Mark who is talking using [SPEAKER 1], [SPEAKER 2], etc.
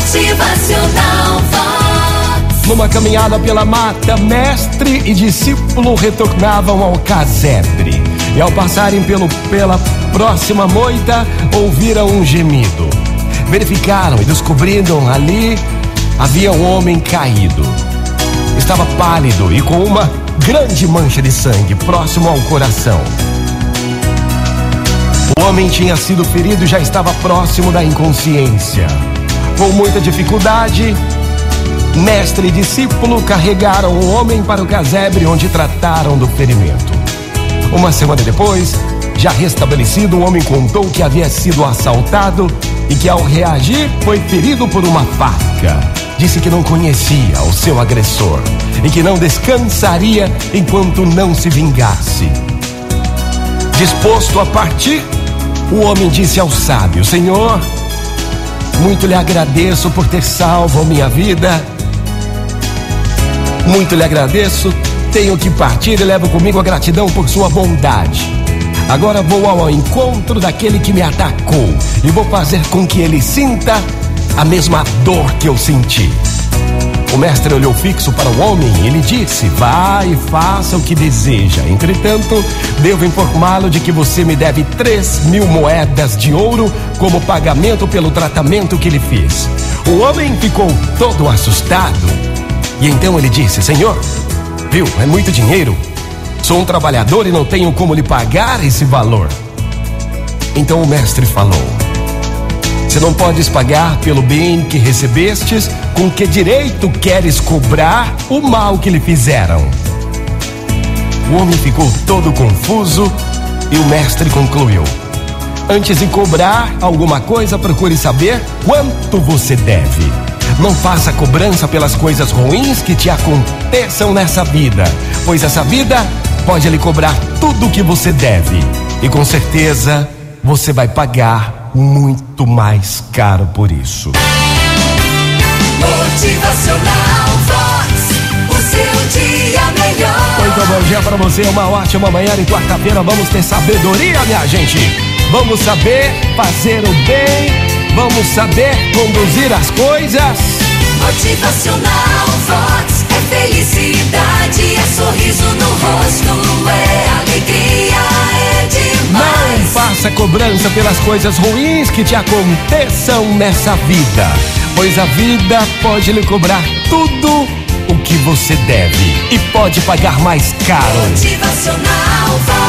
[SPEAKER 1] Motivacional Vox.
[SPEAKER 2] Numa caminhada pela mata, mestre e discípulo retornavam ao casebre. E ao passarem pelo, pela próxima moita, ouviram um gemido. Verificaram e descobriram ali havia um homem caído. Estava pálido e com uma grande mancha de sangue próximo ao coração. O homem tinha sido ferido e já estava próximo da inconsciência. Com muita dificuldade, mestre e discípulo carregaram o homem para o casebre onde trataram do ferimento. Uma semana depois, já restabelecido, o homem contou que havia sido assaltado e que ao reagir foi ferido por uma faca. Disse que não conhecia o seu agressor e que não descansaria enquanto não se vingasse. Disposto a partir, o homem disse ao sábio: Senhor, muito lhe agradeço por ter salvo minha vida. Muito lhe agradeço. Tenho que partir e levo comigo a gratidão por sua bondade. Agora vou ao encontro daquele que me atacou e vou fazer com que ele sinta a mesma dor que eu senti. O mestre olhou fixo para o homem e lhe disse: Vá e faça o que deseja. Entretanto, devo informá-lo de que você me deve três mil moedas de ouro como pagamento pelo tratamento que lhe fiz. O homem ficou todo assustado. E então ele disse: Senhor, viu, é muito dinheiro. Sou um trabalhador e não tenho como lhe pagar esse valor. Então o mestre falou: não podes pagar pelo bem que recebestes, com que direito queres cobrar o mal que lhe fizeram? O homem ficou todo confuso e o mestre concluiu: Antes de cobrar alguma coisa, procure saber quanto você deve. Não faça cobrança pelas coisas ruins que te aconteçam nessa vida, pois essa vida pode lhe cobrar tudo o que você deve. E com certeza você vai pagar muito mais caro por isso.
[SPEAKER 1] Motivacional Vox. O seu dia melhor.
[SPEAKER 2] Muito bom dia para você, uma ótima manhã e quarta-feira vamos ter sabedoria, minha gente. Vamos saber fazer o bem, vamos saber conduzir as coisas.
[SPEAKER 1] Motivacional
[SPEAKER 2] cobrança pelas coisas ruins que te aconteçam nessa vida, pois a vida pode lhe cobrar tudo o que você deve e pode pagar mais caro.
[SPEAKER 1] Motivacional Vox.